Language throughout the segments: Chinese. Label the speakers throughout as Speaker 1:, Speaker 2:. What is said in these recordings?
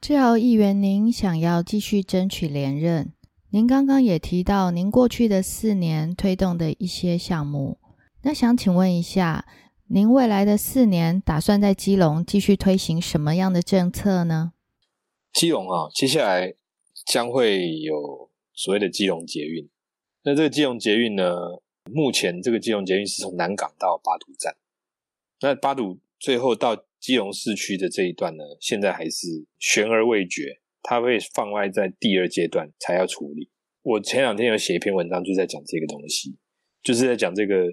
Speaker 1: 志豪议员，您想要继续争取连任？您刚刚也提到您过去的四年推动的一些项目，那想请问一下，您未来的四年打算在基隆继续推行什么样的政策呢？
Speaker 2: 基隆啊，接下来将会有所谓的基隆捷运。那这个基隆捷运呢，目前这个基隆捷运是从南港到八堵站，那八堵最后到基隆市区的这一段呢，现在还是悬而未决。它会放外在第二阶段才要处理。我前两天有写一篇文章，就在讲这个东西，就是在讲这个，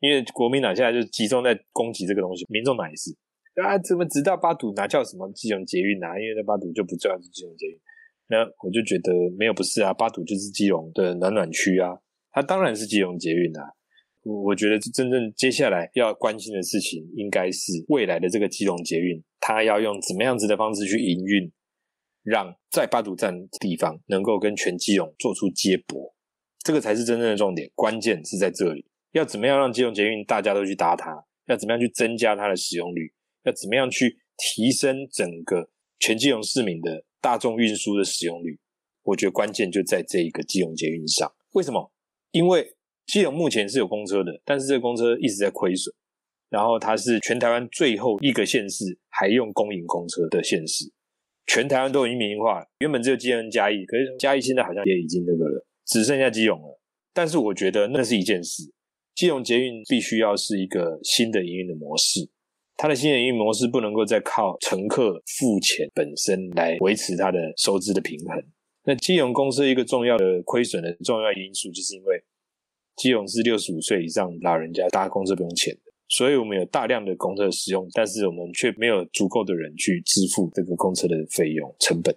Speaker 2: 因为国民党现在就集中在攻击这个东西，民众党也是啊，怎么直到八堵拿叫什么基隆捷运啊？因为那八堵就不叫是基隆捷运，那我就觉得没有不是啊，八堵就是基隆的暖暖区啊，它当然是基隆捷运啊。我觉得真正接下来要关心的事情，应该是未来的这个基隆捷运，它要用怎么样子的方式去营运。让在八堵站地方能够跟全基隆做出接驳，这个才是真正的重点，关键是在这里。要怎么样让基隆捷运大家都去搭它？要怎么样去增加它的使用率？要怎么样去提升整个全基隆市民的大众运输的使用率？我觉得关键就在这一个基隆捷运上。为什么？因为基隆目前是有公车的，但是这个公车一直在亏损，然后它是全台湾最后一个县市还用公营公车的县市。全台湾都已经民营化了，原本只有基隆嘉义，可是嘉义现在好像也已经那个了，只剩下基隆了。但是我觉得那是一件事，基隆捷运必须要是一个新的营运的模式，它的新的营运模式不能够再靠乘客付钱本身来维持它的收支的平衡。那基隆公司一个重要的亏损的重要因素，就是因为基隆是六十五岁以上老人家搭公车不用钱的。所以我们有大量的公车使用，但是我们却没有足够的人去支付这个公车的费用成本，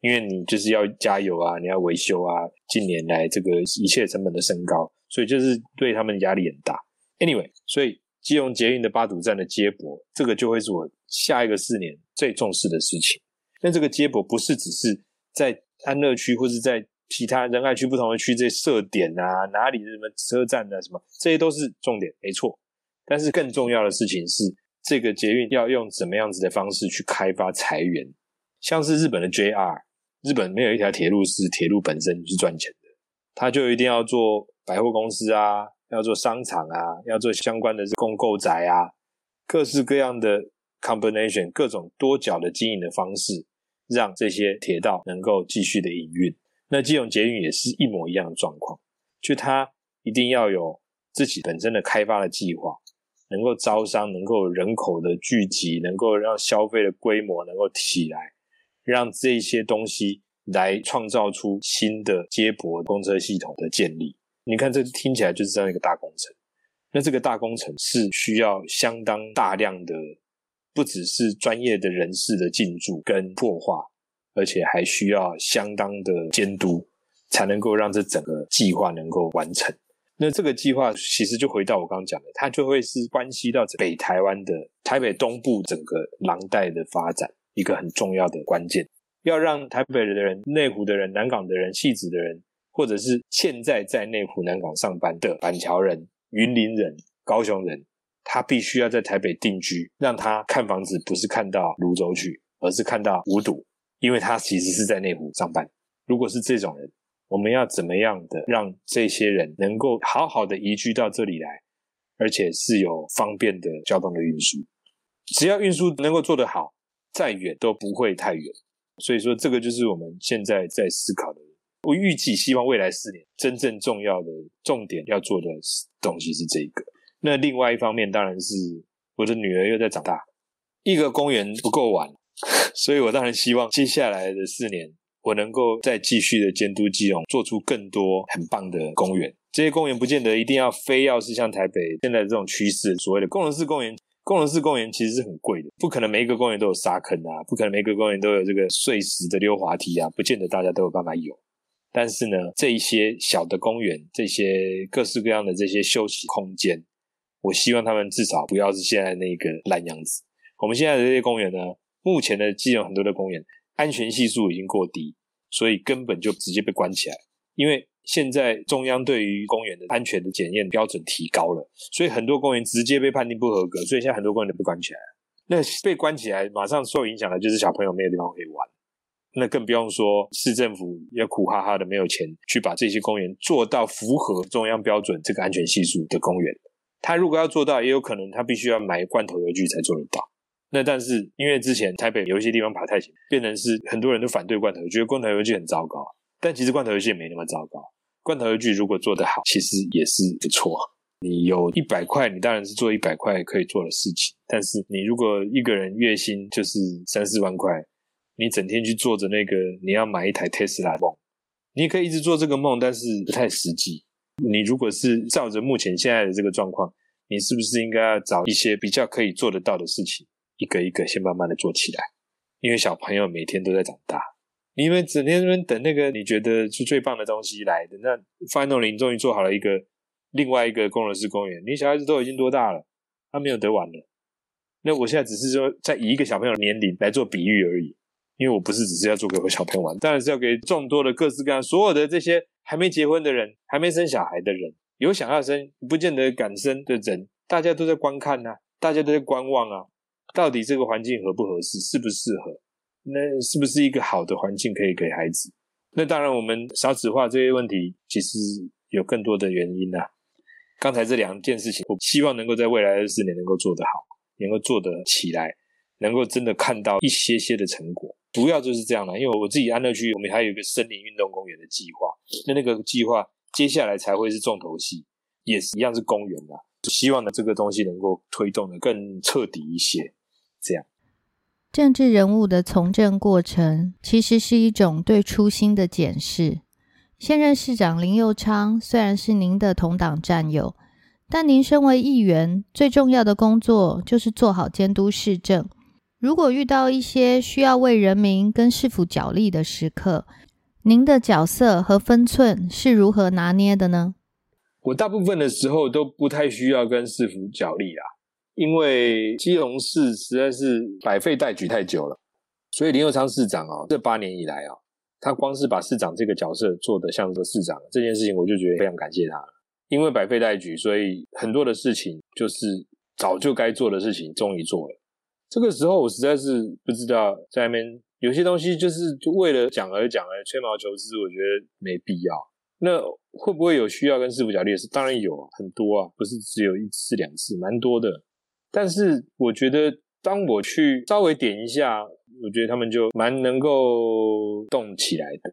Speaker 2: 因为你就是要加油啊，你要维修啊，近年来这个一切成本的升高，所以就是对他们压力很大。Anyway，所以基隆捷运的八堵站的接驳，这个就会是我下一个四年最重视的事情。但这个接驳不是只是在安乐区或是在其他仁爱区不同的区这些设点啊，哪里什么车站啊，什么这些都是重点，没错。但是更重要的事情是，这个捷运要用怎么样子的方式去开发财源？像是日本的 JR，日本没有一条铁路是铁路本身就是赚钱的，他就一定要做百货公司啊，要做商场啊，要做相关的公购宅啊，各式各样的 combination，各种多角的经营的方式，让这些铁道能够继续的营运。那基隆捷运也是一模一样的状况，就它一定要有自己本身的开发的计划。能够招商，能够人口的聚集，能够让消费的规模能够起来，让这些东西来创造出新的接驳公车系统的建立。你看，这听起来就是这样一个大工程。那这个大工程是需要相当大量的，不只是专业的人士的进驻跟破化，而且还需要相当的监督，才能够让这整个计划能够完成。那这个计划其实就回到我刚刚讲的，它就会是关系到北台湾的台北东部整个廊带的发展一个很重要的关键。要让台北的人、内湖的人、南港的人、戏子的人，或者是现在在内湖、南港上班的板桥人、云林人、高雄人，他必须要在台北定居，让他看房子不是看到泸州去，而是看到五堵，因为他其实是在内湖上班。如果是这种人。我们要怎么样的让这些人能够好好的移居到这里来，而且是有方便的交通的运输？只要运输能够做得好，再远都不会太远。所以说，这个就是我们现在在思考的。我预计希望未来四年真正重要的重点要做的东西是这一个。那另外一方面，当然是我的女儿又在长大，一个公园不够玩，所以我当然希望接下来的四年。我能够再继续的监督基隆，做出更多很棒的公园。这些公园不见得一定要非要是像台北现在这种趋势，所谓的功能式公园。功能式公园其实是很贵的，不可能每一个公园都有沙坑啊，不可能每一个公园都有这个碎石的溜滑梯啊，不见得大家都有办法有。但是呢，这一些小的公园，这些各式各样的这些休息空间，我希望他们至少不要是现在那个烂样子。我们现在的这些公园呢，目前的基隆很多的公园。安全系数已经过低，所以根本就直接被关起来。因为现在中央对于公园的安全的检验标准提高了，所以很多公园直接被判定不合格。所以现在很多公园都被关起来。那被关起来，马上受影响的就是小朋友没有地方可以玩。那更不用说市政府要苦哈哈的没有钱去把这些公园做到符合中央标准这个安全系数的公园。他如果要做到，也有可能他必须要买罐头油具才做得到。那但是因为之前台北有一些地方爬太险，变成是很多人都反对罐头，觉得罐头游戏很糟糕。但其实罐头游戏也没那么糟糕。罐头游戏如果做得好，其实也是不错。你有一百块，你当然是做一百块可以做的事情。但是你如果一个人月薪就是三四万块，你整天去做着那个你要买一台特斯拉梦，你可以一直做这个梦，但是不太实际。你如果是照着目前现在的这个状况，你是不是应该要找一些比较可以做得到的事情，一个一个先慢慢的做起来？因为小朋友每天都在长大。你们整天那边等那个你觉得是最棒的东西来的，那 Final 林终于做好了一个另外一个工人式公园。你小孩子都已经多大了？他没有得玩了。那我现在只是说在以一个小朋友的年龄来做比喻而已，因为我不是只是要做给我小朋友玩，当然是要给众多的各式各样所有的这些还没结婚的人、还没生小孩的人、有想要生不见得敢生的人，大家都在观看呐，大家都在观望啊，到底这个环境合不合适，适不适合？那是不是一个好的环境可以给孩子？那当然，我们少子化这些问题其实有更多的原因啊。刚才这两件事情，我希望能够在未来的四年能够做得好，能够做得起来，能够真的看到一些些的成果。主要就是这样了，因为我自己安乐区，我们还有一个森林运动公园的计划。那那个计划接下来才会是重头戏，也是一样是公园啦。希望呢，这个东西能够推动的更彻底一些，这样。
Speaker 1: 政治人物的从政过程，其实是一种对初心的检视。现任市长林佑昌虽然是您的同党战友，但您身为议员，最重要的工作就是做好监督市政。如果遇到一些需要为人民跟市府角力的时刻，您的角色和分寸是如何拿捏的呢？
Speaker 2: 我大部分的时候都不太需要跟市府角力啊。因为基隆市实在是百废待举太久了，所以林佑昌市长啊，这八年以来啊，他光是把市长这个角色做得像个市长这件事情，我就觉得非常感谢他。因为百废待举，所以很多的事情就是早就该做的事情，终于做了。这个时候我实在是不知道在那边有些东西就是为了讲而讲而吹毛求疵，我觉得没必要。那会不会有需要跟市府角力的事？当然有，很多啊，不是只有一次两次，蛮多的。但是我觉得，当我去稍微点一下，我觉得他们就蛮能够动起来的。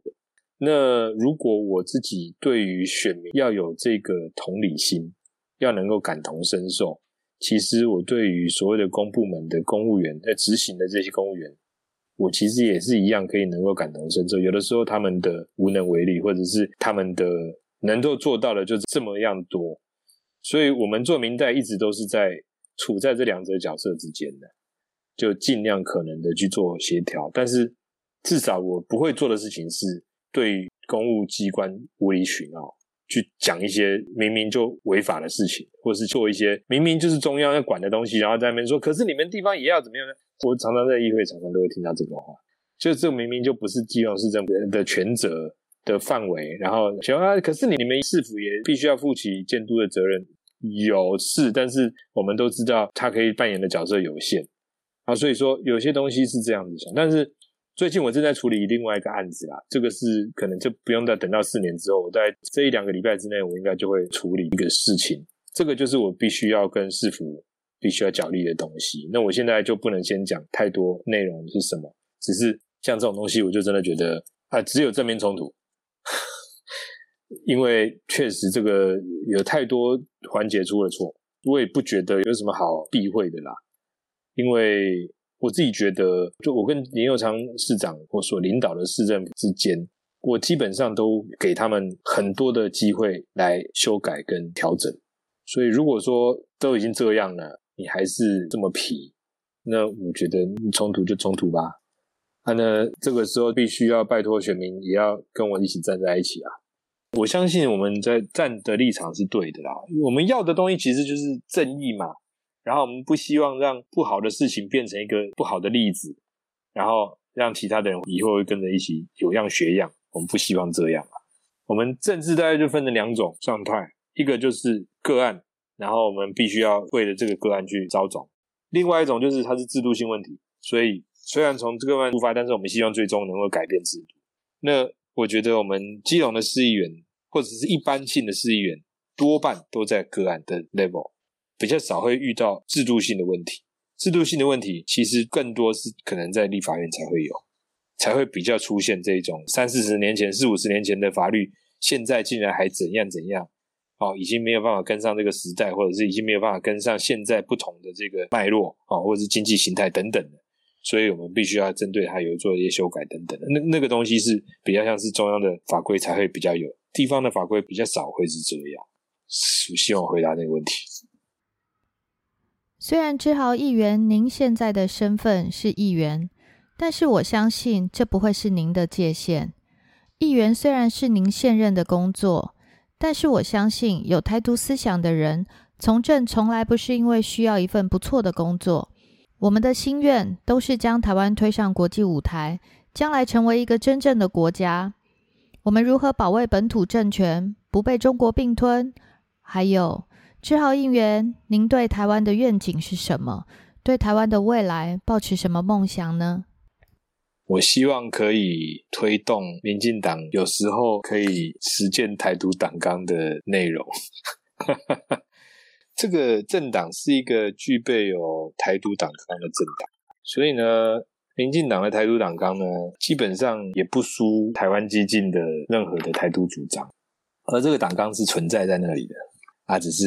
Speaker 2: 那如果我自己对于选民要有这个同理心，要能够感同身受，其实我对于所谓的公部门的公务员在执行的这些公务员，我其实也是一样可以能够感同身受。有的时候他们的无能为力，或者是他们的能够做到的就这么样多，所以我们做明代一直都是在。处在这两者角色之间的，就尽量可能的去做协调。但是至少我不会做的事情是对公务机关无理取闹，去讲一些明明就违法的事情，或是做一些明明就是中央要管的东西，然后在那边说，可是你们地方也要怎么样呢？我常常在议会常常都会听到这个话，就这明明就不是基隆市政府的权责的范围，然后说啊，可是你们市府也必须要负起监督的责任。有是，但是我们都知道他可以扮演的角色有限啊，所以说有些东西是这样子想。但是最近我正在处理另外一个案子啦，这个是可能就不用再等到四年之后，我在这一两个礼拜之内，我应该就会处理一个事情。这个就是我必须要跟市府必须要角力的东西。那我现在就不能先讲太多内容是什么，只是像这种东西，我就真的觉得啊，只有正面冲突。因为确实这个有太多环节出了错，我也不觉得有什么好避讳的啦。因为我自己觉得，就我跟林佑昌市长或所领导的市政府之间，我基本上都给他们很多的机会来修改跟调整。所以如果说都已经这样了，你还是这么皮，那我觉得冲突就冲突吧。啊，那这个时候必须要拜托选民，也要跟我一起站在一起啊。我相信我们在站的立场是对的啦。我们要的东西其实就是正义嘛。然后我们不希望让不好的事情变成一个不好的例子，然后让其他的人以后会跟着一起有样学样。我们不希望这样啊。我们政治大概就分成两种状态，一个就是个案，然后我们必须要为了这个个案去招总；另外一种就是它是制度性问题，所以虽然从这个案出发，但是我们希望最终能够改变制度。那我觉得我们基隆的市议员或者是一般性的市议员，多半都在个案的 level，比较少会遇到制度性的问题。制度性的问题其实更多是可能在立法院才会有，才会比较出现这种三四十年前、四五十年前的法律，现在竟然还怎样怎样，哦，已经没有办法跟上这个时代，或者是已经没有办法跟上现在不同的这个脉络啊，或者是经济形态等等的，所以我们必须要针对它有做一些修改等等的。那那个东西是比较像是中央的法规才会比较有，地方的法规比较少会是这样。我希望回答那个问题。
Speaker 1: 虽然志豪议员，您现在的身份是议员，但是我相信这不会是您的界限。议员虽然是您现任的工作，但是我相信有台独思想的人从政，从来不是因为需要一份不错的工作。我们的心愿都是将台湾推上国际舞台，将来成为一个真正的国家。我们如何保卫本土政权不被中国并吞？还有。志豪应援，您对台湾的愿景是什么？对台湾的未来抱持什么梦想呢？
Speaker 2: 我希望可以推动民进党，有时候可以实践台独党纲的内容。这个政党是一个具备有台独党纲的政党，所以呢，民进党的台独党纲呢，基本上也不输台湾激进的任何的台独主张，而这个党纲是存在在那里的。啊，只是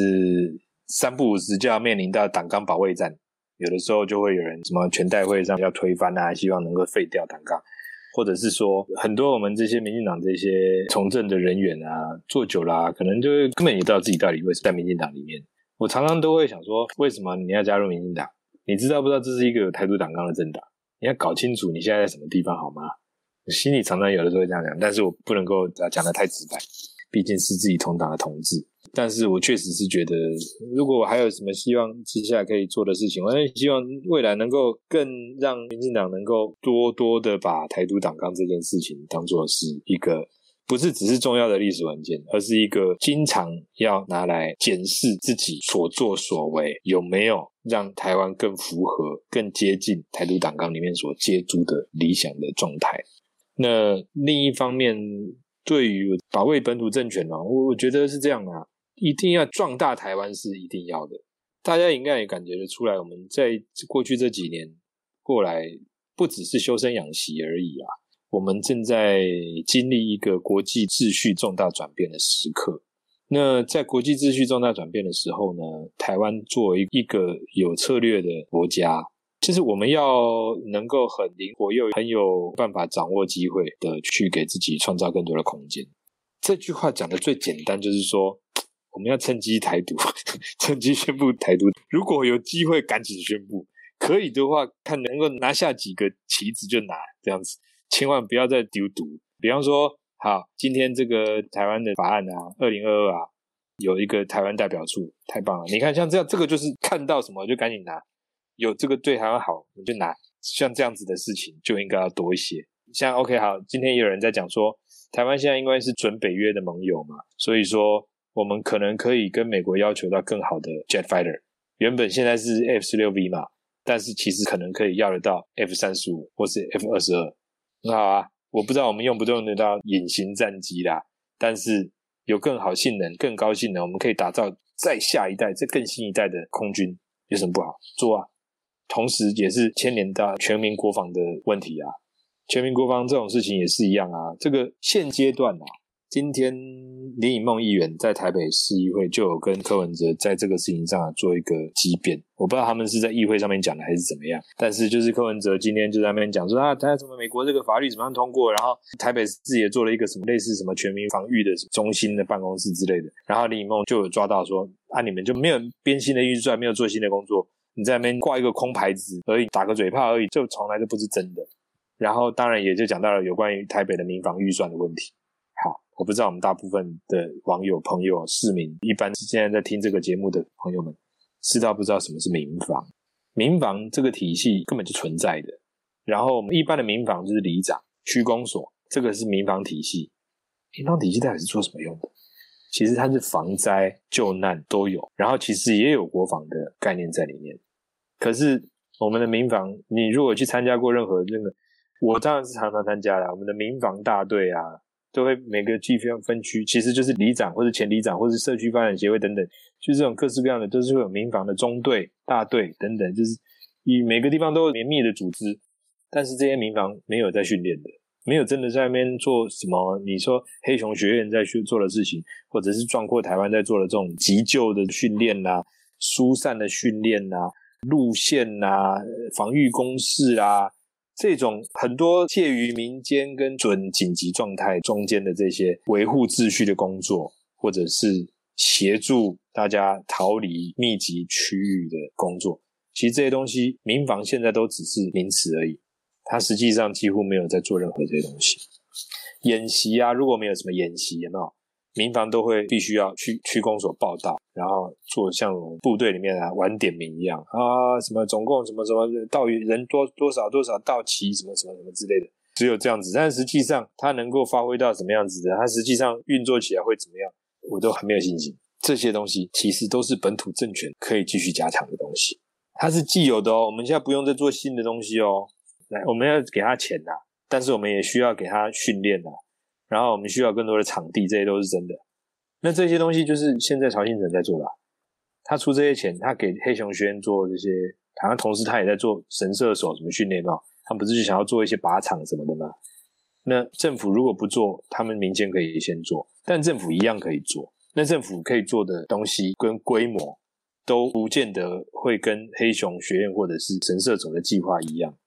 Speaker 2: 三不五时就要面临到党纲保卫战，有的时候就会有人什么全代会上要推翻啊，希望能够废掉党纲，或者是说很多我们这些民进党这些从政的人员啊，做久了，可能就根本也不知道自己到底为什么在民进党里面。我常常都会想说，为什么你要加入民进党？你知道不知道这是一个有台独党纲的政党？你要搞清楚你现在在什么地方好吗？心里常常有的时候会这样讲，但是我不能够讲的太直白，毕竟是自己同党的同志。但是我确实是觉得，如果我还有什么希望接下来可以做的事情，我也希望未来能够更让民进党能够多多的把台独党纲这件事情当做是一个不是只是重要的历史文件，而是一个经常要拿来检视自己所作所为有没有让台湾更符合、更接近台独党纲里面所接住的理想的状态。那另一方面，对于保卫本土政权呢，我我觉得是这样啊。一定要壮大台湾是一定要的，大家应该也感觉得出来。我们在过去这几年过来，不只是修身养息而已啊，我们正在经历一个国际秩序重大转变的时刻。那在国际秩序重大转变的时候呢，台湾作为一个有策略的国家，就是我们要能够很灵活又很有办法掌握机会的去给自己创造更多的空间。这句话讲的最简单，就是说。我们要趁机台独，趁机宣布台独。如果有机会，赶紧宣布。可以的话，看能够拿下几个旗子就拿，这样子。千万不要再丢毒。比方说，好，今天这个台湾的法案啊，二零二二啊，有一个台湾代表处，太棒了。你看，像这样，这个就是看到什么就赶紧拿。有这个对台湾好，你就拿。像这样子的事情就应该要多一些。像 OK，好，今天也有人在讲说，台湾现在应该是准北约的盟友嘛，所以说。我们可能可以跟美国要求到更好的 jet fighter，原本现在是 F 十六 V 嘛，但是其实可能可以要得到 F 三十五或是 F 二十二，很好啊。我不知道我们用不用得到隐形战机啦，但是有更好性能、更高性能，我们可以打造再下一代、这更新一代的空军，有什么不好做啊？同时也是牵连到全民国防的问题啊。全民国防这种事情也是一样啊。这个现阶段啊。今天林颖梦议员在台北市议会就有跟柯文哲在这个事情上做一个激辩，我不知道他们是在议会上面讲的还是怎么样，但是就是柯文哲今天就在那边讲说啊，他什么美国这个法律怎么样通过，然后台北市也做了一个什么类似什么全民防御的中心的办公室之类的，然后林颖梦就有抓到说啊，你们就没有编新的预算，没有做新的工作，你在那边挂一个空牌子而已，打个嘴炮而已，就从来都不是真的。然后当然也就讲到了有关于台北的民防预算的问题。好我不知道我们大部分的网友、朋友、市民，一般现在在听这个节目的朋友们，知道不知道什么是民防？民防这个体系根本就存在的。然后我们一般的民防就是里长、区公所，这个是民防体系。民防体系到底是做什么用的？其实它是防灾救难都有，然后其实也有国防的概念在里面。可是我们的民防，你如果去参加过任何那个，我当然是常常参加了。我们的民防大队啊，都会每个地方分区，其实就是里长或者前里长或者社区发展协会等等，就这种各式各样的，都是会有民防的中队、大队等等，就是以每个地方都有绵密的组织，但是这些民防没有在训练的，没有真的在那边做什么。你说黑熊学院在去做的事情，或者是壮阔台湾在做的这种急救的训练呐、疏散的训练呐。路线呐，防御工事啊，这种很多介于民间跟准紧急状态中间的这些维护秩序的工作，或者是协助大家逃离密集区域的工作，其实这些东西民防现在都只是名词而已，它实际上几乎没有在做任何这些东西。演习啊，如果没有什么演习，有没有？民防都会必须要去区公所报道，然后做像部队里面啊晚点名一样啊，什么总共什么什么到人多多少多少到齐什么什么什么之类的，只有这样子。但实际上它能够发挥到什么样子的，它实际上运作起来会怎么样，我都很没有信心。这些东西其实都是本土政权可以继续加强的东西，它是既有的哦。我们现在不用再做新的东西哦。来，我们要给他钱呐，但是我们也需要给他训练呐。然后我们需要更多的场地，这些都是真的。那这些东西就是现在曹新成在做的，他出这些钱，他给黑熊学院做这些，好像同时他也在做神射手什么训练嘛，他不是就想要做一些靶场什么的吗？那政府如果不做，他们民间可以先做，但政府一样可以做。那政府可以做的东西跟规模，都不见得会跟黑熊学院或者是神射手的计划一样。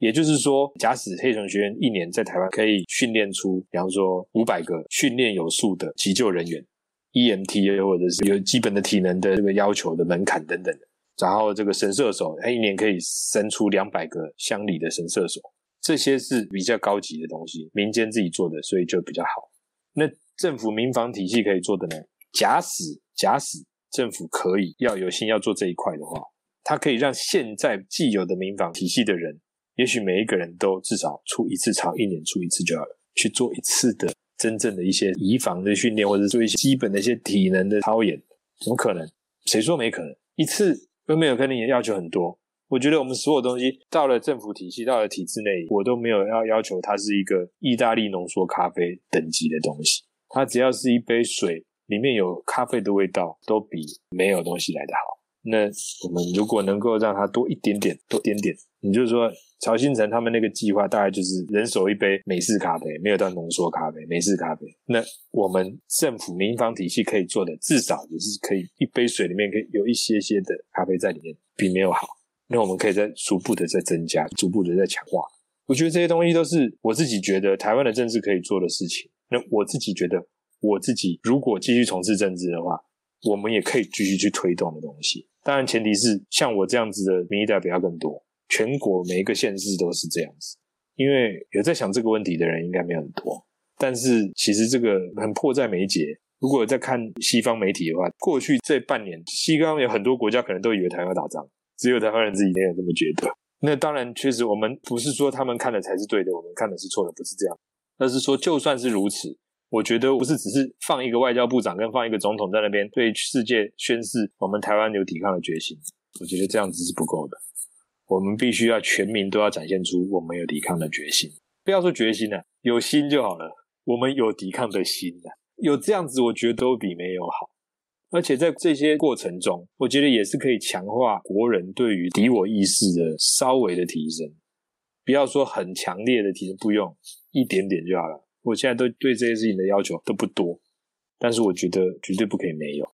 Speaker 2: 也就是说，假使黑熊学院一年在台湾可以训练出，比方说五百个训练有素的急救人员，EMT 或者是有基本的体能的这个要求的门槛等等，然后这个神射手，他一年可以生出两百个乡里的神射手，这些是比较高级的东西，民间自己做的，所以就比较好。那政府民防体系可以做的呢？假使假使政府可以要有心要做这一块的话，它可以让现在既有的民防体系的人。也许每一个人都至少出一次场，一年出一次就好了，去做一次的真正的一些移防的训练，或者做一些基本的一些体能的操演，怎么可能？谁说没可能？一次都没有跟你，要求很多。我觉得我们所有东西到了政府体系，到了体制内，我都没有要要求它是一个意大利浓缩咖啡等级的东西。它只要是一杯水，里面有咖啡的味道，都比没有东西来得好。那我们如果能够让它多一点点，多一点点，你就是说。曹新成他们那个计划大概就是人手一杯美式咖啡，没有到浓缩咖啡，美式咖啡。那我们政府民防体系可以做的，至少也是可以一杯水里面可以有一些些的咖啡在里面，比没有好。那我们可以在逐步的在增加，逐步的在强化。我觉得这些东西都是我自己觉得台湾的政治可以做的事情。那我自己觉得，我自己如果继续从事政治的话，我们也可以继续去推动的东西。当然，前提是像我这样子的民意代表要更多。全国每一个县市都是这样子，因为有在想这个问题的人应该没有很多。但是其实这个很迫在眉睫。如果在看西方媒体的话，过去这半年，西方有很多国家可能都以为台湾要打仗，只有台湾人自己没有这么觉得。那当然，确实我们不是说他们看的才是对的，我们看的是错的，不是这样。而是说，就算是如此，我觉得不是只是放一个外交部长跟放一个总统在那边对世界宣示我们台湾有抵抗的决心，我觉得这样子是不够的。我们必须要全民都要展现出我们有抵抗的决心，不要说决心了，有心就好了。我们有抵抗的心的，有这样子，我觉得都比没有好。而且在这些过程中，我觉得也是可以强化国人对于敌我意识的稍微的提升。不要说很强烈的提升，不用一点点就好了。我现在都对这些事情的要求都不多，但是我觉得绝对不可以没有。